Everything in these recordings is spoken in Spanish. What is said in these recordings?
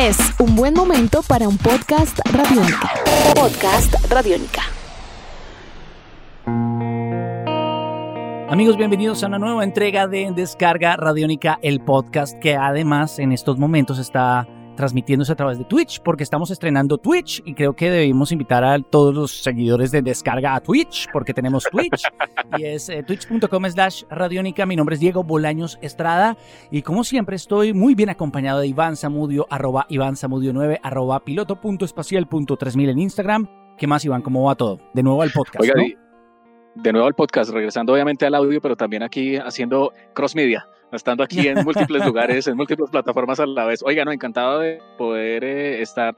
Es un buen momento para un podcast radiónica. Podcast radiónica. Amigos, bienvenidos a una nueva entrega de Descarga Radiónica, el podcast que además en estos momentos está transmitiéndose a través de Twitch, porque estamos estrenando Twitch y creo que debemos invitar a todos los seguidores de Descarga a Twitch, porque tenemos Twitch y es eh, twitch.com slash radiónica. Mi nombre es Diego Bolaños Estrada y como siempre estoy muy bien acompañado de Iván Zamudio, arroba Iván Zamudio 9, arroba piloto.espacial.3000 en Instagram. ¿Qué más, Iván? ¿Cómo va todo? De nuevo al podcast. Oiga, de nuevo al podcast, regresando obviamente al audio, pero también aquí haciendo cross media estando aquí en múltiples lugares, en múltiples plataformas a la vez. Oiga, no, encantado de poder eh, estar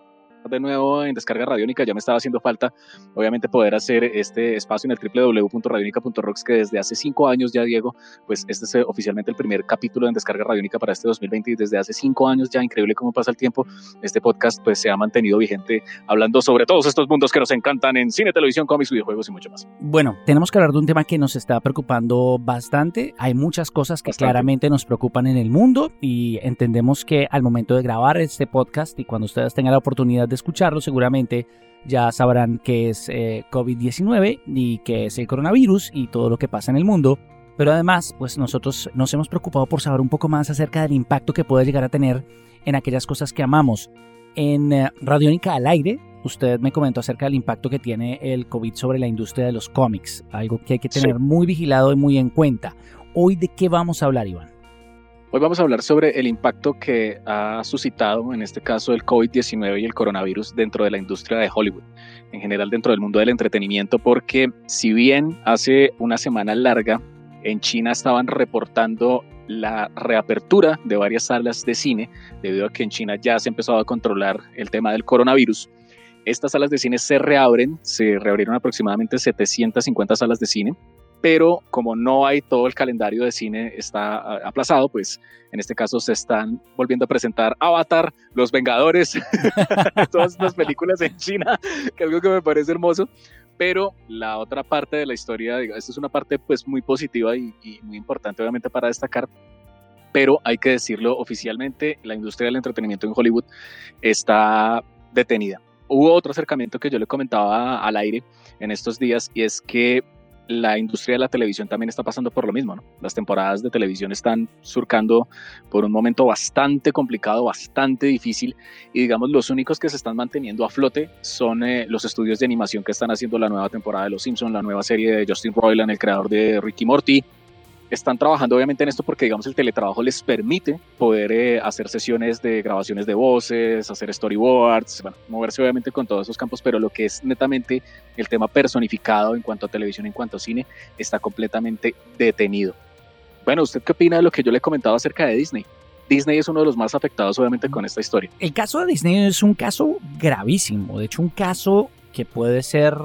de nuevo en Descarga Radiónica, ya me estaba haciendo falta, obviamente, poder hacer este espacio en el www.radionica.rocks, que desde hace cinco años ya, Diego, pues este es eh, oficialmente el primer capítulo en Descarga Radiónica para este 2020 y desde hace cinco años ya, increíble cómo pasa el tiempo, este podcast pues se ha mantenido vigente hablando sobre todos estos mundos que nos encantan en cine, televisión, cómics, videojuegos y mucho más. Bueno, tenemos que hablar de un tema que nos está preocupando bastante, hay muchas cosas que claramente nos preocupan en el mundo y entendemos que al momento de grabar este podcast y cuando ustedes tengan la oportunidad de escucharlo, seguramente ya sabrán qué es eh, COVID-19 y qué es el coronavirus y todo lo que pasa en el mundo. Pero además, pues nosotros nos hemos preocupado por saber un poco más acerca del impacto que puede llegar a tener en aquellas cosas que amamos. En eh, Radiónica al aire, usted me comentó acerca del impacto que tiene el COVID sobre la industria de los cómics, algo que hay que tener muy vigilado y muy en cuenta. Hoy, ¿de qué vamos a hablar, Iván? Hoy vamos a hablar sobre el impacto que ha suscitado, en este caso, el COVID-19 y el coronavirus dentro de la industria de Hollywood, en general dentro del mundo del entretenimiento, porque si bien hace una semana larga en China estaban reportando la reapertura de varias salas de cine, debido a que en China ya se empezó a controlar el tema del coronavirus, estas salas de cine se reabren, se reabrieron aproximadamente 750 salas de cine pero como no hay todo el calendario de cine está ah, aplazado, pues en este caso se están volviendo a presentar Avatar, Los Vengadores, todas estas películas en China, que es algo que me parece hermoso. Pero la otra parte de la historia, esta es una parte pues muy positiva y, y muy importante obviamente para destacar, pero hay que decirlo oficialmente, la industria del entretenimiento en Hollywood está detenida. Hubo otro acercamiento que yo le comentaba al aire en estos días y es que la industria de la televisión también está pasando por lo mismo, ¿no? Las temporadas de televisión están surcando por un momento bastante complicado, bastante difícil, y digamos los únicos que se están manteniendo a flote son eh, los estudios de animación que están haciendo la nueva temporada de Los Simpsons, la nueva serie de Justin Roiland, el creador de Ricky Morty, están trabajando obviamente en esto porque digamos el teletrabajo les permite poder eh, hacer sesiones de grabaciones de voces, hacer storyboards, bueno, moverse obviamente con todos esos campos, pero lo que es netamente el tema personificado en cuanto a televisión, en cuanto a cine, está completamente detenido. Bueno, ¿usted qué opina de lo que yo le comentaba acerca de Disney? Disney es uno de los más afectados obviamente con esta historia. El caso de Disney es un caso gravísimo, de hecho un caso que puede ser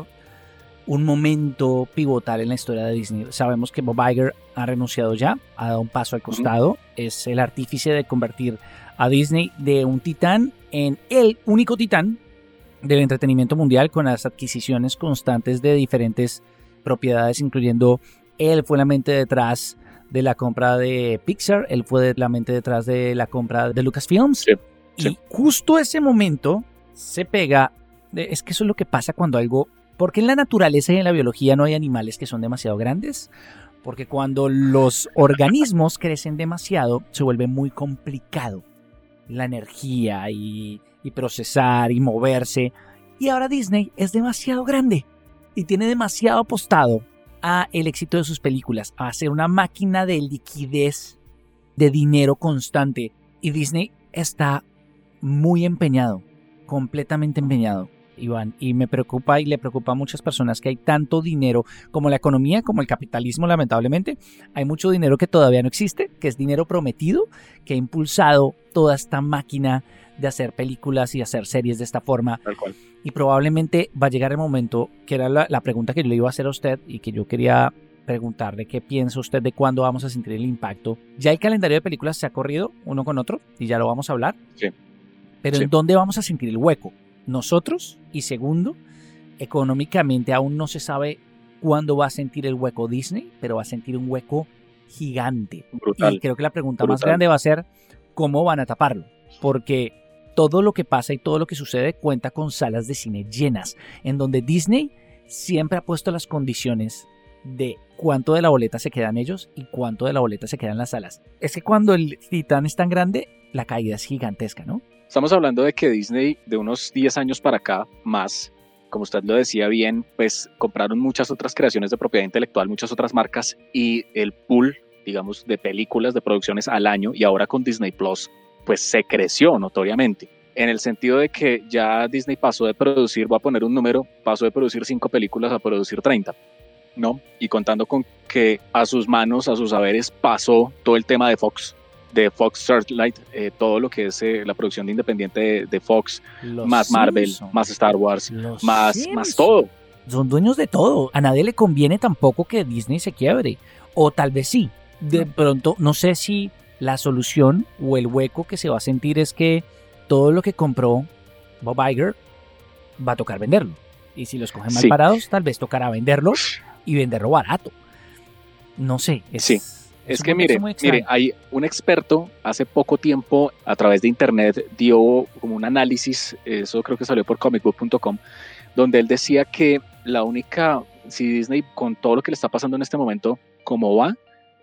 un momento pivotal en la historia de Disney. Sabemos que Bob Iger ha renunciado ya, ha dado un paso al costado, es el artífice de convertir a Disney de un titán en el único titán del entretenimiento mundial con las adquisiciones constantes de diferentes propiedades, incluyendo él fue la mente detrás de la compra de Pixar, él fue la mente detrás de la compra de Lucasfilms. Y justo ese momento se pega, es que eso es lo que pasa cuando algo porque en la naturaleza y en la biología no hay animales que son demasiado grandes? Porque cuando los organismos crecen demasiado, se vuelve muy complicado la energía y, procesar y moverse. Y ahora Disney es demasiado grande y tiene demasiado apostado a el éxito de sus películas, a ser una máquina de liquidez, de dinero constante. Y Disney está muy empeñado, completamente empeñado Iván, y me preocupa y le preocupa a muchas personas que hay tanto dinero como la economía, como el capitalismo, lamentablemente. Hay mucho dinero que todavía no existe, que es dinero prometido, que ha impulsado toda esta máquina de hacer películas y hacer series de esta forma. Y probablemente va a llegar el momento, que era la, pregunta que yo le iba a hacer a usted y que yo quería preguntarle qué piensa usted de cuándo vamos a sentir el impacto. Ya el calendario de películas se ha corrido uno con otro y ya lo vamos a hablar. Sí. Pero ¿en dónde vamos a sentir el hueco? Nosotros y segundo, económicamente aún no se sabe cuándo va a sentir el hueco Disney, pero va a sentir un hueco gigante. Y creo que la pregunta más grande va a ser cómo van a taparlo, porque todo lo que pasa y todo lo que sucede cuenta con salas de cine llenas, en donde Disney siempre ha puesto las condiciones de cuánto de la boleta se quedan ellos y cuánto de la boleta se quedan las salas. Es que cuando el titán es tan grande, la caída es gigantesca, ¿no? Estamos hablando de que Disney de unos 10 años para acá más, como usted lo decía bien, pues compraron muchas otras creaciones de propiedad intelectual, muchas otras marcas y el pool, digamos, de películas, de producciones al año y ahora con Disney Plus, pues se creció notoriamente en el sentido de que ya Disney pasó de producir, voy a poner un número, pasó de producir cinco películas a producir 30, ¿no? Y contando con que a sus manos, a sus saberes, pasó todo el tema de Fox, de Fox Searchlight, eh, todo lo que es eh, la producción de independiente de, Fox, más Marvel, más Star Wars, más, más todo. Son dueños de todo. A nadie le conviene tampoco que Disney se quiebre. O tal vez sí. De pronto, no sé si la solución o el hueco que se va a sentir es que todo lo que compró Bob Iger va a tocar venderlo. Y si los cogen mal parados, tal vez tocará venderlo y venderlo barato. No sé. Es, sí. Es, que mire, mire, hay un experto hace poco tiempo a través de internet dio como un análisis, eso creo que salió por comicbook.com, donde él decía que la única, si Disney con todo lo que le está pasando en este momento, como va,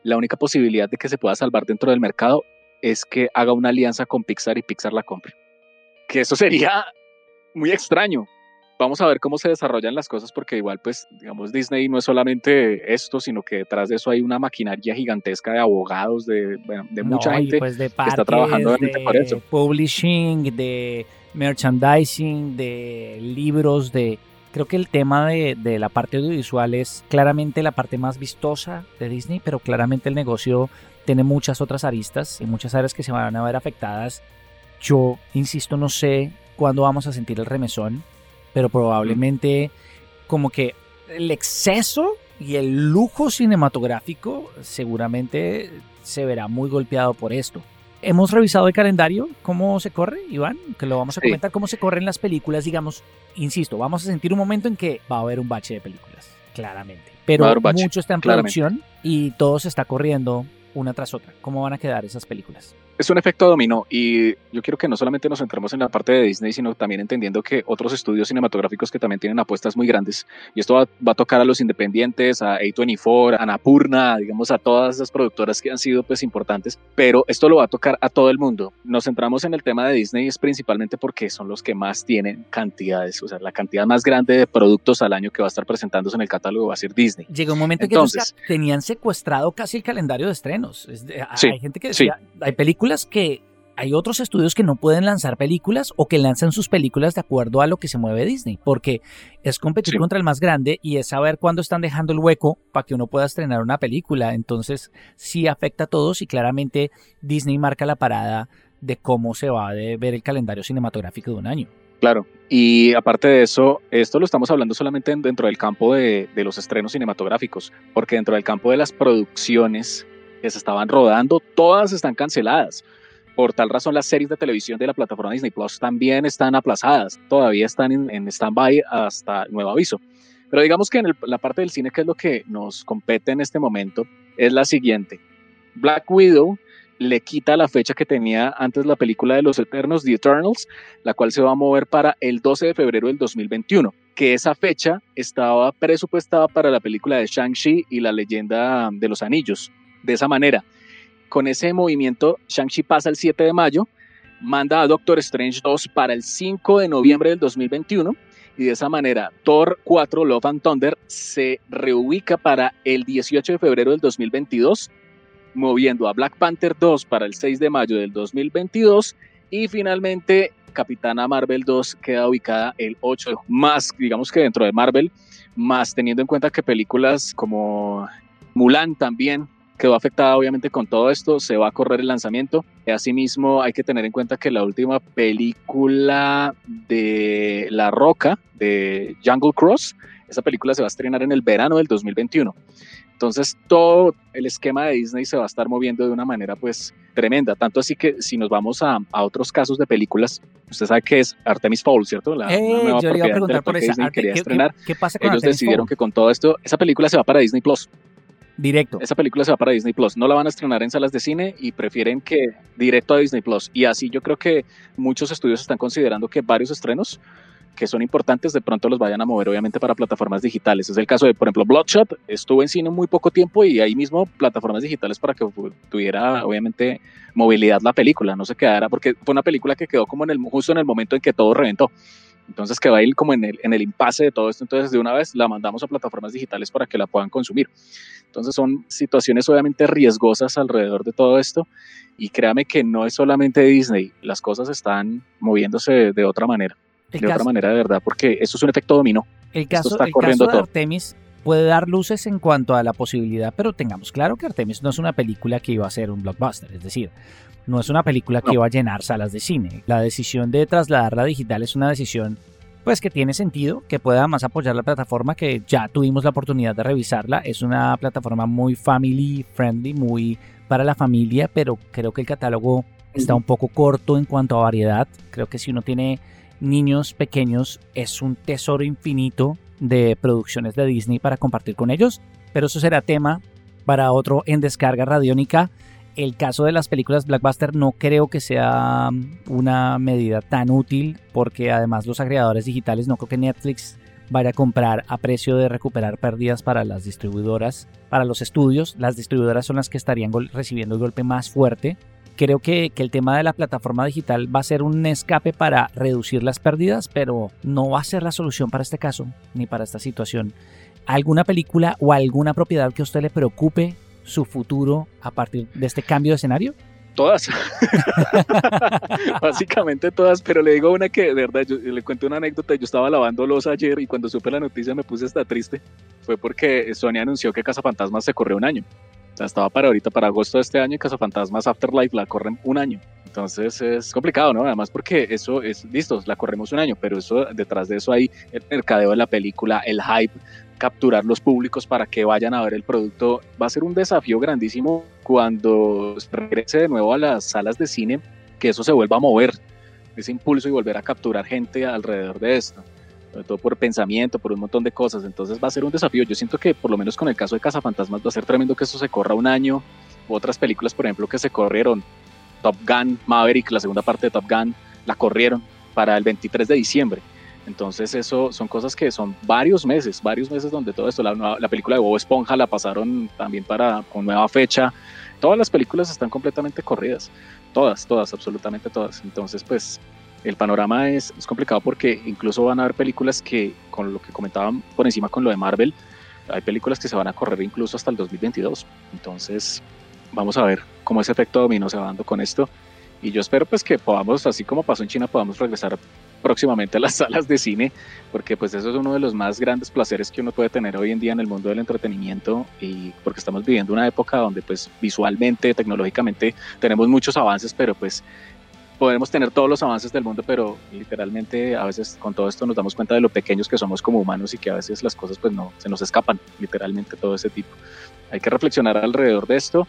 la única posibilidad de que se pueda salvar dentro del mercado es que haga una alianza con Pixar y Pixar la compre. Que eso sería muy extraño. Vamos a ver cómo se desarrollan las cosas porque igual pues digamos Disney no es solamente esto, sino que detrás de eso hay una maquinaria gigantesca de abogados, de, de mucha gente pues que está trabajando de por eso. Publishing, de merchandising, de libros, de Creo que el tema de, de, la parte audiovisual es claramente la parte más vistosa de Disney, pero claramente el negocio tiene muchas otras aristas y muchas áreas que se van a ver afectadas. Yo, insisto, no sé cuándo vamos a sentir el remesón, pero probablemente como que el exceso y el lujo cinematográfico seguramente se verá muy golpeado por esto. Hemos revisado el calendario, cómo se corre, Iván, que lo vamos a comentar, cómo se corren las películas, digamos, insisto, vamos a sentir un momento en que va a haber un bache de películas, claramente. Pero mucho está en producción y todo se está corriendo una tras otra. ¿Cómo van a quedar esas películas? Es un efecto dominó y yo quiero que no solamente nos centremos en la parte de Disney, sino también entendiendo que otros estudios cinematográficos que también tienen apuestas muy grandes, y esto va, a tocar a los independientes, a A24, a Napurna, digamos a todas esas productoras que han sido pues importantes, pero esto lo va a tocar a todo el mundo. Nos centramos en el tema de Disney es principalmente porque son los que más tienen cantidades, o sea, la cantidad más grande de productos al año que va a estar presentándose en el catálogo va a ser Disney. Llega un momento en que tenían secuestrado casi el calendario de estrenos. hay gente que decía, hay películas que hay otros estudios que no pueden lanzar películas o que lanzan sus películas de acuerdo a lo que se mueve Disney, porque es competir contra el más grande y es saber cuándo están dejando el hueco para que uno pueda estrenar una película. Entonces sí afecta a todos y claramente Disney marca la parada de cómo se va a ver el calendario cinematográfico de un año. Claro, y aparte de eso, esto lo estamos hablando solamente dentro del campo de, de los estrenos cinematográficos, porque dentro del campo de las producciones que se estaban rodando, todas están canceladas. Por tal razón, las series de televisión de la plataforma Disney Plus también están aplazadas, todavía están en, en stand-by hasta nuevo aviso. Pero digamos que en la parte del cine, que es lo que nos compete en este momento, es la siguiente. Black Widow le quita la fecha que tenía antes la película de los Eternos, The Eternals, la cual se va a mover para el 12 de febrero del 2021, que esa fecha estaba presupuestada para la película de Shang-Chi y la leyenda de los anillos de esa manera. Con ese movimiento, Shang-Chi pasa el 7 de mayo, manda a Doctor Strange 2 para el 5 de noviembre del 2021 y de esa manera Thor 4 Love and Thunder se reubica para el 18 de febrero del 2022, moviendo a Black Panther 2 para el 6 de mayo del 2022 y finalmente Capitana Marvel 2 queda ubicada el 8 más digamos que dentro de Marvel más teniendo en cuenta que películas como Mulan también quedó afectada obviamente con todo esto, se va a correr el lanzamiento. Asimismo, hay que tener en cuenta que la última película de La Roca, de Jungle Cross, esa película se va a estrenar en el verano del 2021. Entonces, todo el esquema de Disney se va a estar moviendo de una manera pues tremenda. Tanto así que si nos vamos a, otros casos de películas, usted sabe que es Artemis Fowl, ¿cierto? La eh, nueva yo propiedad por que Disney quería estrenar. ¿qué, pasa con Ellos decidieron que con todo esto, esa película se va para Disney Plus. Directo. Esa película se va para Disney Plus. No la van a estrenar en salas de cine y prefieren que directo a Disney Plus. Y así yo creo que muchos estudios están considerando que varios estrenos que son importantes de pronto los vayan a mover obviamente para plataformas digitales. Es el caso de, por ejemplo, Bloodshot, estuvo en cine muy poco tiempo y ahí mismo plataformas digitales para que tuviera obviamente movilidad la película, no se quedara, porque fue una película que quedó como en el, justo en el momento en que todo reventó. Entonces que va a ir como en el, en el impasse de todo esto, entonces de una vez la mandamos a plataformas digitales para que la puedan consumir. Entonces son situaciones obviamente riesgosas alrededor de todo esto. Y créame que no es solamente Disney, las cosas están moviéndose de otra manera, de otra manera de verdad, porque eso es un efecto dominó. El caso, está el caso de Artemis puede dar luces en cuanto a la posibilidad, pero tengamos claro que Artemis no es una película que iba a ser un blockbuster, es decir, no es una película que iba a llenar salas de cine. La decisión de trasladarla digital es una decisión pues que tiene sentido, que pueda más apoyar la plataforma, que ya tuvimos la oportunidad de revisarla. Es una plataforma muy family friendly, muy para la familia, pero creo que el catálogo está un poco corto en cuanto a variedad. Creo que si uno tiene niños pequeños es un tesoro infinito de producciones de Disney para compartir con ellos, pero eso será tema para otro en descarga radiónica el caso de las películas Blackbuster no creo que sea una medida tan útil porque además los agregadores digitales no creo que Netflix vaya a comprar a precio de recuperar pérdidas para las distribuidoras, para los estudios. Las distribuidoras son las que estarían recibiendo el golpe más fuerte. Creo que, que, el tema de la plataforma digital va a ser un escape para reducir las pérdidas, pero no va a ser la solución para este caso ni para esta situación. ¿Alguna película o alguna propiedad que a usted le preocupe su futuro a partir de este cambio de escenario? Todas. Básicamente todas, pero le digo una que de verdad, yo le cuento una anécdota, yo estaba lavando los ayer y cuando supe la noticia me puse hasta triste. Fue porque Sony anunció que Cazafantasmas se corrió un año. Estaba para ahorita, para agosto de este año, y Cazafantasmas Afterlife la corren un año. Entonces es complicado, ¿no? Además porque eso es, listo, la corremos un año, pero eso detrás de eso hay el mercadeo de la película, el hype, capturar los públicos para que vayan a ver el producto. Va a ser un desafío grandísimo cuando regrese de nuevo a las salas de cine, que eso se vuelva a mover, ese impulso y volver a capturar gente alrededor de esto sobre todo por pensamiento, por un montón de cosas. Entonces va a ser un desafío. Yo siento que por lo menos con el caso de Cazafantasmas va a ser tremendo que eso se corra un año. Otras películas, por ejemplo, que se corrieron, Top Gun, Maverick, la segunda parte de Top Gun, la corrieron para el 23 de diciembre. Entonces eso son cosas que son varios meses, varios meses donde todo esto, la, la película de Bob Esponja la pasaron también para con nueva fecha. Todas las películas están completamente corridas, todas, todas, absolutamente todas. Entonces pues el panorama es, es complicado porque incluso van a haber películas que, con lo que comentaban por encima con lo de Marvel, hay películas que se van a correr incluso hasta el 2022. Entonces vamos a ver cómo ese efecto dominó se va dando con esto. Y yo espero pues que podamos, así como pasó en China, podamos regresar próximamente a las salas de cine, porque pues eso es uno de los más grandes placeres que uno puede tener hoy en día en el mundo del entretenimiento y porque estamos viviendo una época donde pues visualmente, tecnológicamente tenemos muchos avances, pero pues podemos tener todos los avances del mundo, pero literalmente a veces con todo esto nos damos cuenta de lo pequeños que somos como humanos y que a veces las cosas pues no se nos escapan, literalmente todo ese tipo. Hay que reflexionar alrededor de esto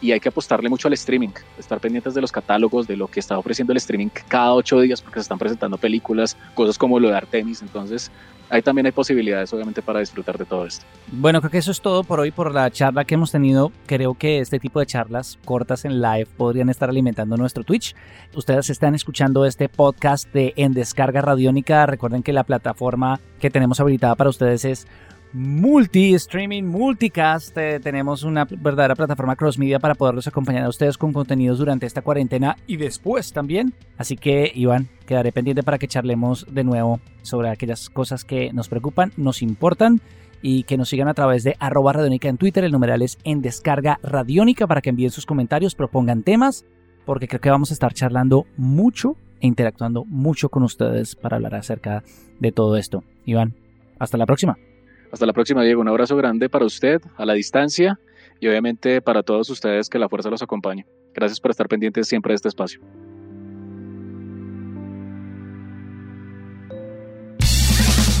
y hay que apostarle mucho al streaming, estar pendientes de los catálogos, de lo que está ofreciendo el streaming cada ocho días, porque se están presentando películas, cosas como lo de Artemis, entonces ahí también hay posibilidades obviamente para disfrutar de todo esto. Bueno, creo que eso es todo por hoy, por la charla que hemos tenido. Creo que este tipo de charlas cortas en live podrían estar alimentando nuestro Twitch. Ustedes están escuchando este podcast de En Descarga Radiónica. Recuerden que la plataforma que tenemos habilitada para ustedes es multi-streaming, multicast. Eh, tenemos una verdadera plataforma cross media para poderlos acompañar a ustedes con contenidos durante esta cuarentena y después también. Así que, Iván, quedaré pendiente para que charlemos de nuevo sobre aquellas cosas que nos preocupan, nos importan y que nos sigan a través de arroba radiónica en Twitter. El numeral es en descarga radiónica para que envíen sus comentarios, propongan temas, porque creo que vamos a estar charlando mucho e interactuando mucho con ustedes para hablar acerca de todo esto. Iván, hasta la próxima. Hasta la próxima, Diego. Un abrazo grande para usted a la distancia y obviamente para todos ustedes que la fuerza los acompañe. Gracias por estar pendientes siempre de este espacio.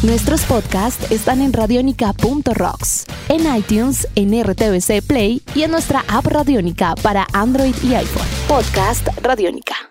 Nuestros podcasts están en radionica.rocks, en iTunes, en RTVC Play y en nuestra app Radionica para Android y iPhone. Podcast Radionica.